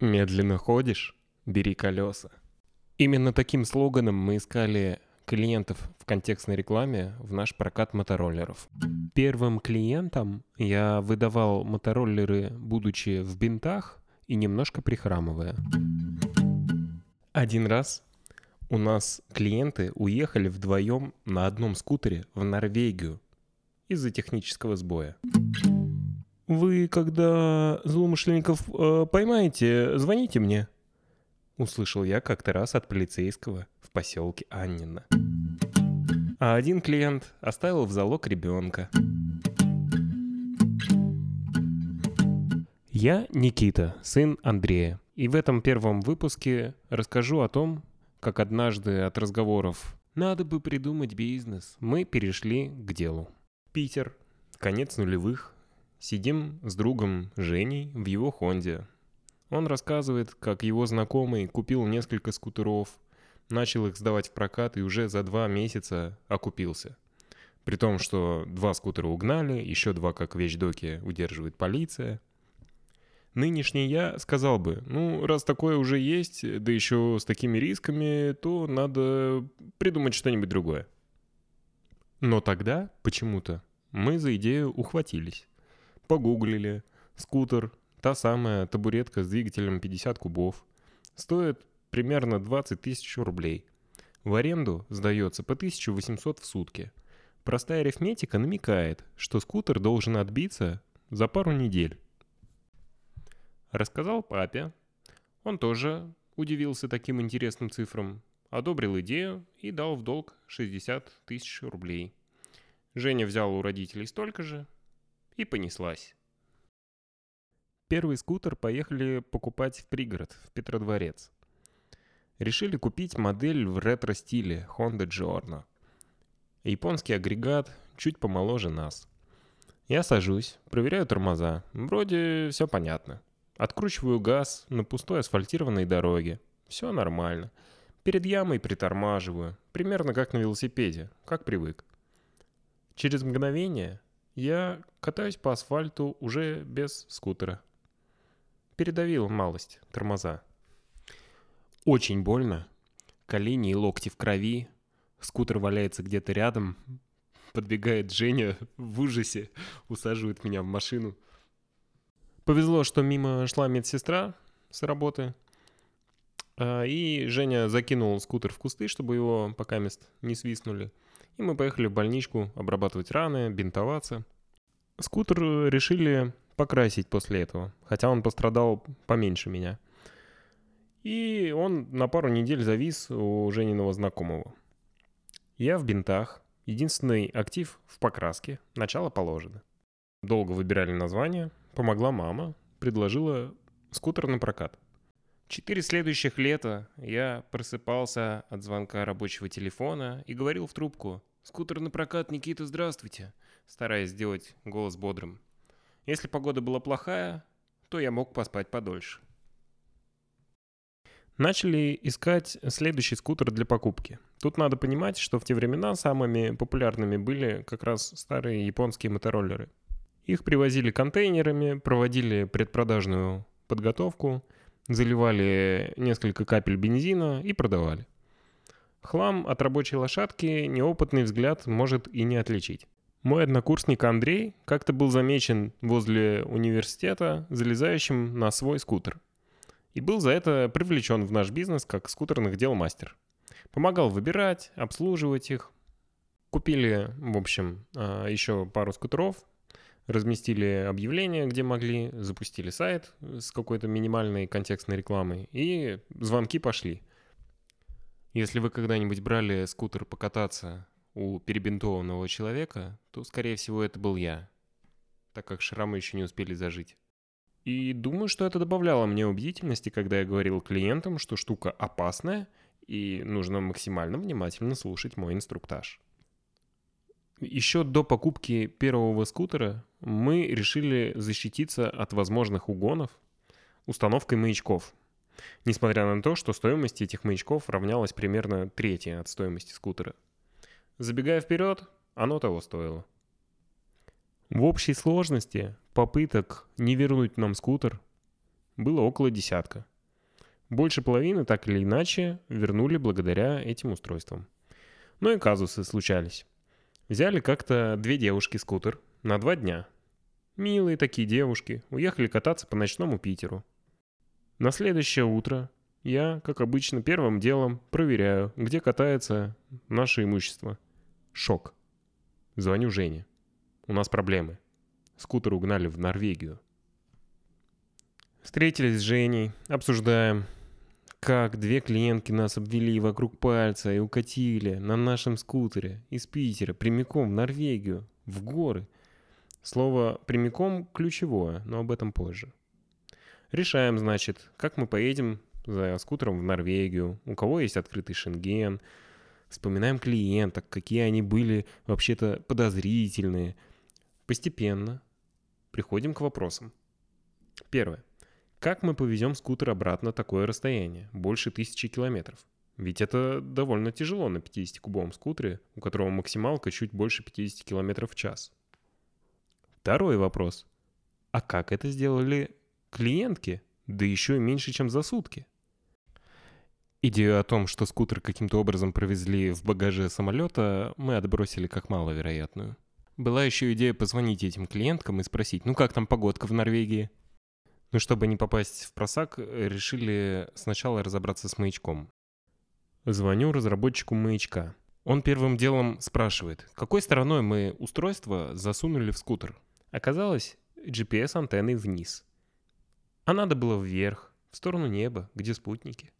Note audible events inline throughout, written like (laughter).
Медленно ходишь? Бери колеса. Именно таким слоганом мы искали клиентов в контекстной рекламе в наш прокат мотороллеров. Первым клиентам я выдавал мотороллеры, будучи в бинтах и немножко прихрамывая. Один раз у нас клиенты уехали вдвоем на одном скутере в Норвегию из-за технического сбоя. «Вы, когда злоумышленников э, поймаете, звоните мне», — услышал я как-то раз от полицейского в поселке Аннина. А один клиент оставил в залог ребенка. Я Никита, сын Андрея. И в этом первом выпуске расскажу о том, как однажды от разговоров «надо бы придумать бизнес» мы перешли к делу. Питер, конец нулевых, Сидим с другом Женей в его Хонде. Он рассказывает, как его знакомый купил несколько скутеров, начал их сдавать в прокат и уже за два месяца окупился. При том, что два скутера угнали, еще два как вещдоки удерживает полиция. Нынешний я сказал бы, ну, раз такое уже есть, да еще с такими рисками, то надо придумать что-нибудь другое. Но тогда, почему-то, мы за идею ухватились. Погуглили. Скутер, та самая табуретка с двигателем 50 кубов. Стоит примерно 20 тысяч рублей. В аренду сдается по 1800 в сутки. Простая арифметика намекает, что скутер должен отбиться за пару недель. Рассказал папе. Он тоже удивился таким интересным цифрам, одобрил идею и дал в долг 60 тысяч рублей. Женя взял у родителей столько же, и понеслась. Первый скутер поехали покупать в пригород, в Петродворец. Решили купить модель в ретро-стиле Honda Giorno. Японский агрегат, чуть помоложе нас. Я сажусь, проверяю тормоза. Вроде все понятно. Откручиваю газ на пустой асфальтированной дороге. Все нормально. Перед ямой притормаживаю. Примерно как на велосипеде, как привык. Через мгновение я катаюсь по асфальту уже без скутера. Передавил малость, тормоза. Очень больно. Колени и локти в крови. Скутер валяется где-то рядом. Подбегает Женя в ужасе, усаживает меня в машину. Повезло, что мимо шла медсестра с работы. А, и Женя закинул скутер в кусты, чтобы его пока мест не свистнули. И мы поехали в больничку обрабатывать раны, бинтоваться. Скутер решили покрасить после этого, хотя он пострадал поменьше меня. И он на пару недель завис у Жениного знакомого. Я в бинтах, единственный актив в покраске, начало положено. Долго выбирали название, помогла мама, предложила скутер на прокат. Четыре следующих лета я просыпался от звонка рабочего телефона и говорил в трубку «Скутер на прокат, Никита, здравствуйте», стараясь сделать голос бодрым. Если погода была плохая, то я мог поспать подольше. Начали искать следующий скутер для покупки. Тут надо понимать, что в те времена самыми популярными были как раз старые японские мотороллеры. Их привозили контейнерами, проводили предпродажную подготовку – заливали несколько капель бензина и продавали. Хлам от рабочей лошадки неопытный взгляд может и не отличить. Мой однокурсник Андрей как-то был замечен возле университета, залезающим на свой скутер. И был за это привлечен в наш бизнес как скутерных дел мастер. Помогал выбирать, обслуживать их. Купили, в общем, а, еще пару скутеров, разместили объявления, где могли, запустили сайт с какой-то минимальной контекстной рекламой, и звонки пошли. Если вы когда-нибудь брали скутер покататься у перебинтованного человека, то, скорее всего, это был я, так как шрамы еще не успели зажить. И думаю, что это добавляло мне убедительности, когда я говорил клиентам, что штука опасная, и нужно максимально внимательно слушать мой инструктаж. Еще до покупки первого скутера мы решили защититься от возможных угонов установкой маячков. Несмотря на то, что стоимость этих маячков равнялась примерно трети от стоимости скутера. Забегая вперед, оно того стоило. В общей сложности попыток не вернуть нам скутер было около десятка. Больше половины так или иначе вернули благодаря этим устройствам. Но и казусы случались. Взяли как-то две девушки скутер на два дня. Милые такие девушки, уехали кататься по ночному Питеру. На следующее утро я, как обычно, первым делом проверяю, где катается наше имущество. Шок. Звоню Жене. У нас проблемы. Скутер угнали в Норвегию. Встретились с Женей, обсуждаем, как две клиентки нас обвели вокруг пальца и укатили на нашем скутере из Питера прямиком в Норвегию, в горы. Слово «прямиком» ключевое, но об этом позже. Решаем, значит, как мы поедем за скутером в Норвегию, у кого есть открытый шенген. Вспоминаем клиенток, какие они были вообще-то подозрительные. Постепенно приходим к вопросам. Первое. Как мы повезем скутер обратно такое расстояние, больше тысячи километров? Ведь это довольно тяжело на 50-кубовом скутере, у которого максималка чуть больше 50 км в час. Второй вопрос. А как это сделали клиентки? Да еще и меньше, чем за сутки. Идею о том, что скутер каким-то образом провезли в багаже самолета, мы отбросили как маловероятную. Была еще идея позвонить этим клиенткам и спросить, ну как там погодка в Норвегии? Но чтобы не попасть в просак, решили сначала разобраться с маячком. Звоню разработчику маячка. Он первым делом спрашивает, какой стороной мы устройство засунули в скутер. Оказалось, GPS-антенной вниз. А надо было вверх, в сторону неба, где спутники.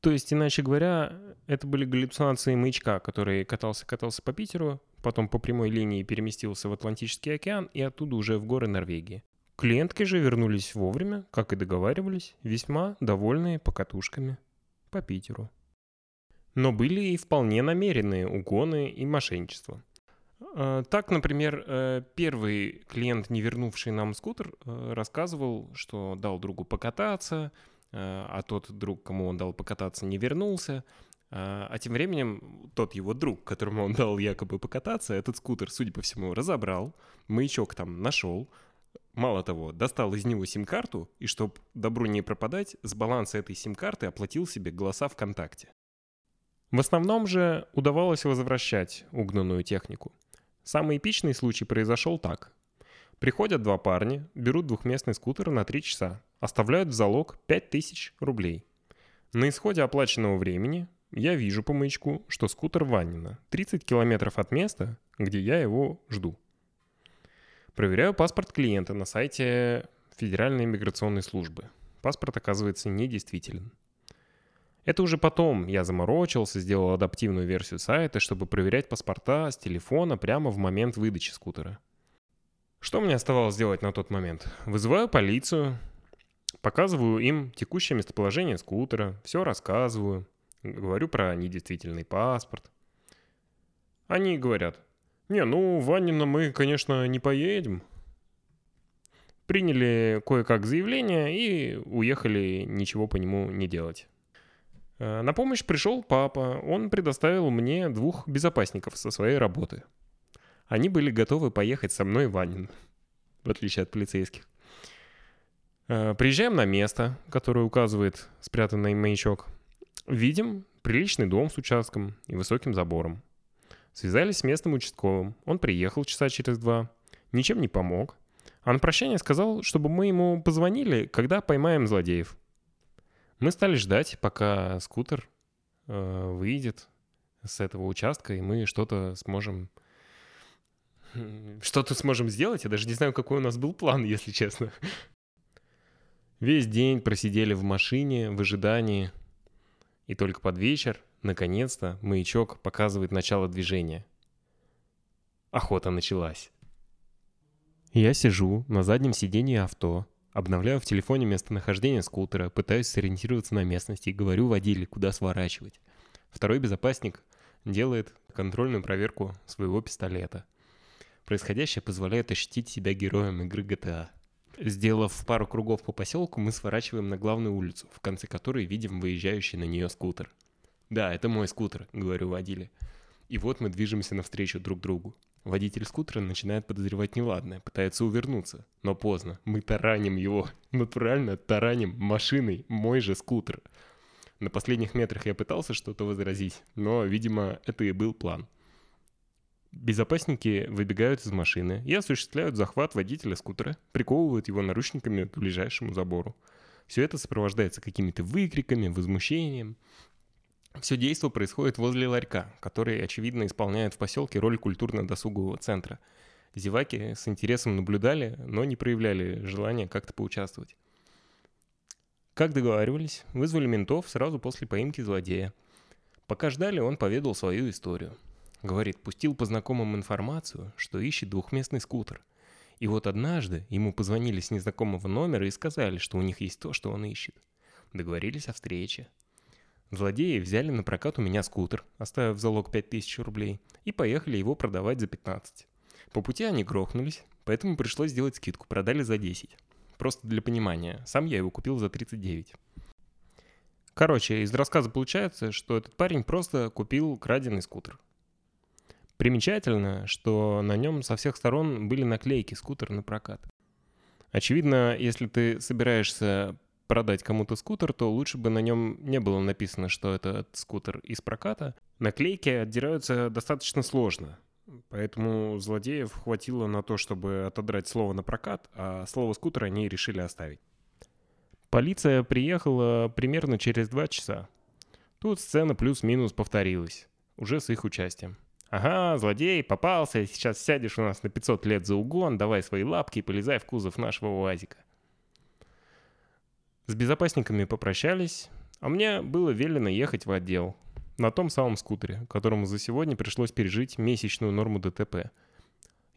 То есть, иначе говоря, это были галлюцинации маячка, который катался-катался по Питеру, потом по прямой линии переместился в Атлантический океан и оттуда уже в горы Норвегии. Клиентки же вернулись вовремя, как и договаривались, весьма довольные покатушками по Питеру. Но были и вполне намеренные угоны и мошенничество. А, так, например, э, первый клиент, не вернувший нам скутер, э, рассказывал, что дал другу покататься, э, а тот друг, кому он дал покататься, не вернулся. А, а тем временем тот его друг, которому он дал якобы покататься, этот скутер, судя по всему, разобрал, маячок там нашел, Мало того, достал из него сим-карту и, чтобы добру не пропадать, с баланса этой сим-карты оплатил себе голоса ВКонтакте. В основном же удавалось возвращать угнанную технику. Самый эпичный случай произошел так. Приходят два парня, берут двухместный скутер на 3 часа, оставляют в залог 5000 рублей. На исходе оплаченного времени я вижу по маячку, что скутер Ванина 30 километров от места, где я его жду. Проверяю паспорт клиента на сайте Федеральной миграционной службы. Паспорт оказывается недействителен. Это уже потом я заморочился, сделал адаптивную версию сайта, чтобы проверять паспорта с телефона прямо в момент выдачи скутера. Что мне оставалось сделать на тот момент? Вызываю полицию, показываю им текущее местоположение скутера, все рассказываю, говорю про недействительный паспорт. Они говорят, не, ну, в мы, конечно, не поедем. Приняли кое-как заявление и уехали ничего по нему не делать. Э, на помощь пришел папа. Он предоставил мне двух безопасников со своей работы. Они были готовы поехать со мной в Ванин, в отличие от полицейских. Э, приезжаем на место, которое указывает спрятанный маячок. Видим приличный дом с участком и высоким забором. Связались с местным участковым. Он приехал часа через два. Ничем не помог. А на прощание сказал, чтобы мы ему позвонили, когда поймаем злодеев. Мы стали ждать, пока скутер э, выйдет с этого участка, и мы что-то сможем... Что-то сможем сделать. Я даже не знаю, какой у нас был план, если честно. Весь день просидели в машине в ожидании. И только под вечер Наконец-то маячок показывает начало движения. Охота началась. Я сижу на заднем сидении авто, обновляю в телефоне местонахождение скутера, пытаюсь сориентироваться на местности и говорю водиле, куда сворачивать. Второй безопасник делает контрольную проверку своего пистолета. Происходящее позволяет ощутить себя героем игры GTA. Сделав пару кругов по поселку, мы сворачиваем на главную улицу, в конце которой видим выезжающий на нее скутер. «Да, это мой скутер», — говорю водиле. И вот мы движемся навстречу друг другу. Водитель скутера начинает подозревать неладное, пытается увернуться. Но поздно. Мы тараним его. (laughs) Натурально тараним машиной мой же скутер. На последних метрах я пытался что-то возразить, но, видимо, это и был план. Безопасники выбегают из машины и осуществляют захват водителя скутера, приковывают его наручниками к ближайшему забору. Все это сопровождается какими-то выкриками, возмущением. Все действо происходит возле ларька, который, очевидно, исполняет в поселке роль культурно-досугового центра. Зеваки с интересом наблюдали, но не проявляли желания как-то поучаствовать. Как договаривались, вызвали ментов сразу после поимки злодея. Пока ждали, он поведал свою историю. Говорит, пустил по знакомым информацию, что ищет двухместный скутер. И вот однажды ему позвонили с незнакомого номера и сказали, что у них есть то, что он ищет. Договорились о встрече. Злодеи взяли на прокат у меня скутер, оставив залог 5000 рублей, и поехали его продавать за 15. По пути они грохнулись, поэтому пришлось сделать скидку, продали за 10. Просто для понимания, сам я его купил за 39. Короче, из рассказа получается, что этот парень просто купил краденый скутер. Примечательно, что на нем со всех сторон были наклейки «Скутер на прокат». Очевидно, если ты собираешься продать кому-то скутер, то лучше бы на нем не было написано, что это скутер из проката. Наклейки отдираются достаточно сложно, поэтому злодеев хватило на то, чтобы отодрать слово на прокат, а слово скутер они решили оставить. Полиция приехала примерно через два часа. Тут сцена плюс-минус повторилась, уже с их участием. «Ага, злодей, попался, сейчас сядешь у нас на 500 лет за угон, давай свои лапки и полезай в кузов нашего УАЗика». С безопасниками попрощались, а мне было велено ехать в отдел. На том самом скутере, которому за сегодня пришлось пережить месячную норму ДТП.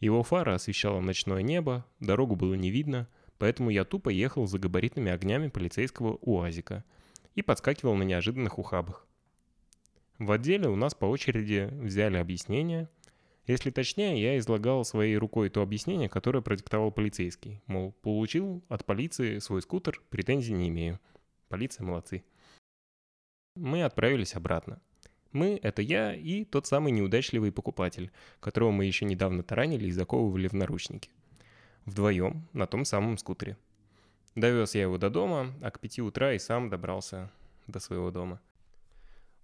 Его фара освещала ночное небо, дорогу было не видно, поэтому я тупо ехал за габаритными огнями полицейского УАЗика и подскакивал на неожиданных ухабах. В отделе у нас по очереди взяли объяснение, если точнее, я излагал своей рукой то объяснение, которое продиктовал полицейский. Мол, получил от полиции свой скутер, претензий не имею. Полиция молодцы. Мы отправились обратно. Мы — это я и тот самый неудачливый покупатель, которого мы еще недавно таранили и заковывали в наручники. Вдвоем, на том самом скутере. Довез я его до дома, а к пяти утра и сам добрался до своего дома.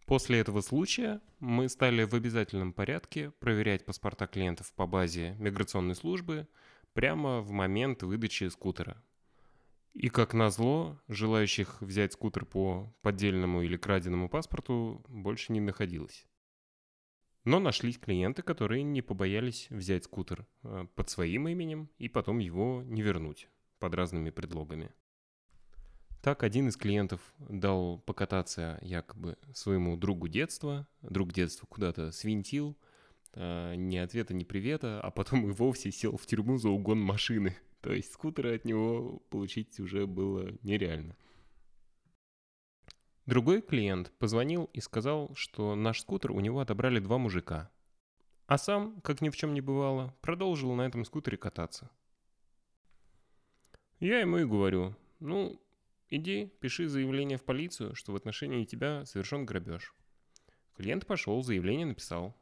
После этого случая мы стали в обязательном порядке проверять паспорта клиентов по базе миграционной службы прямо в момент выдачи скутера. И как назло, желающих взять скутер по поддельному или краденому паспорту больше не находилось. Но нашлись клиенты, которые не побоялись взять скутер э, под своим именем и потом его не вернуть под разными предлогами. Так один из клиентов дал покататься якобы своему другу детства. Друг детства куда-то свинтил. А, ни ответа, ни привета. А потом и вовсе сел в тюрьму за угон машины. (laughs) То есть скутера от него получить уже было нереально. Другой клиент позвонил и сказал, что наш скутер у него отобрали два мужика. А сам, как ни в чем не бывало, продолжил на этом скутере кататься. Я ему и говорю, ну, Иди, пиши заявление в полицию, что в отношении тебя совершен грабеж. Клиент пошел, заявление написал.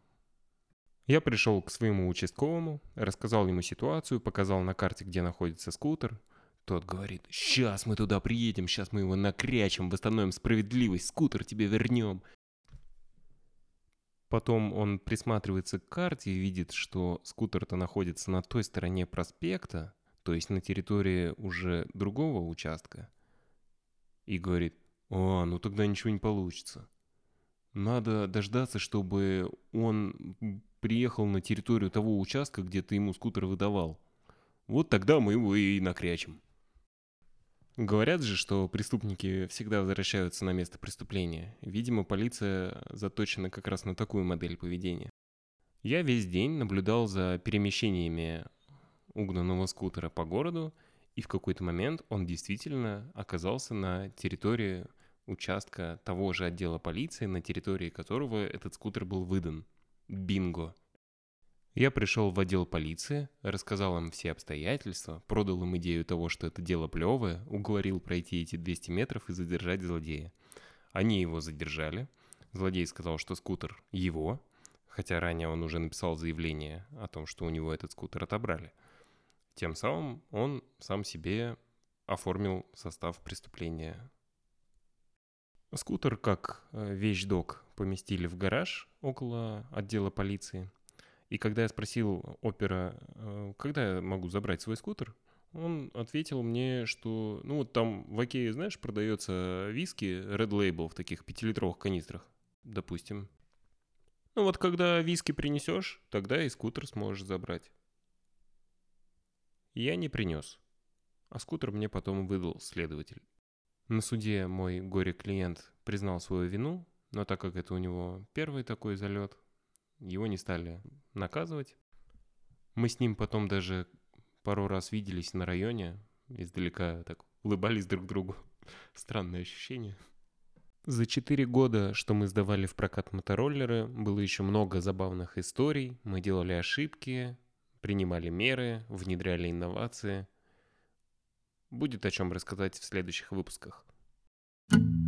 Я пришел к своему участковому, рассказал ему ситуацию, показал на карте, где находится скутер. Тот говорит, сейчас мы туда приедем, сейчас мы его накрячем, восстановим справедливость, скутер тебе вернем. Потом он присматривается к карте и видит, что скутер-то находится на той стороне проспекта, то есть на территории уже другого участка – и говорит, «А, ну тогда ничего не получится. Надо дождаться, чтобы он приехал на территорию того участка, где ты ему скутер выдавал. Вот тогда мы его и накрячем». Говорят же, что преступники всегда возвращаются на место преступления. Видимо, полиция заточена как раз на такую модель поведения. Я весь день наблюдал за перемещениями угнанного скутера по городу и в какой-то момент он действительно оказался на территории участка того же отдела полиции, на территории которого этот скутер был выдан. Бинго. Я пришел в отдел полиции, рассказал им все обстоятельства, продал им идею того, что это дело плевое, уговорил пройти эти 200 метров и задержать злодея. Они его задержали. Злодей сказал, что скутер его, хотя ранее он уже написал заявление о том, что у него этот скутер отобрали. Тем самым он сам себе оформил состав преступления. Скутер как э, вещдок поместили в гараж около отдела полиции. И когда я спросил опера, э, когда я могу забрать свой скутер, он ответил мне, что, ну вот там в Окее, знаешь, продается виски Red Label в таких пятилитровых канистрах, допустим. Ну вот когда виски принесешь, тогда и скутер сможешь забрать. Я не принес, а скутер мне потом выдал следователь. На суде мой горе-клиент признал свою вину, но так как это у него первый такой залет, его не стали наказывать. Мы с ним потом даже пару раз виделись на районе, издалека так улыбались друг другу. (laughs) Странное ощущение. За четыре года, что мы сдавали в прокат мотороллеры, было еще много забавных историй. Мы делали ошибки, принимали меры, внедряли инновации. Будет о чем рассказать в следующих выпусках. thank you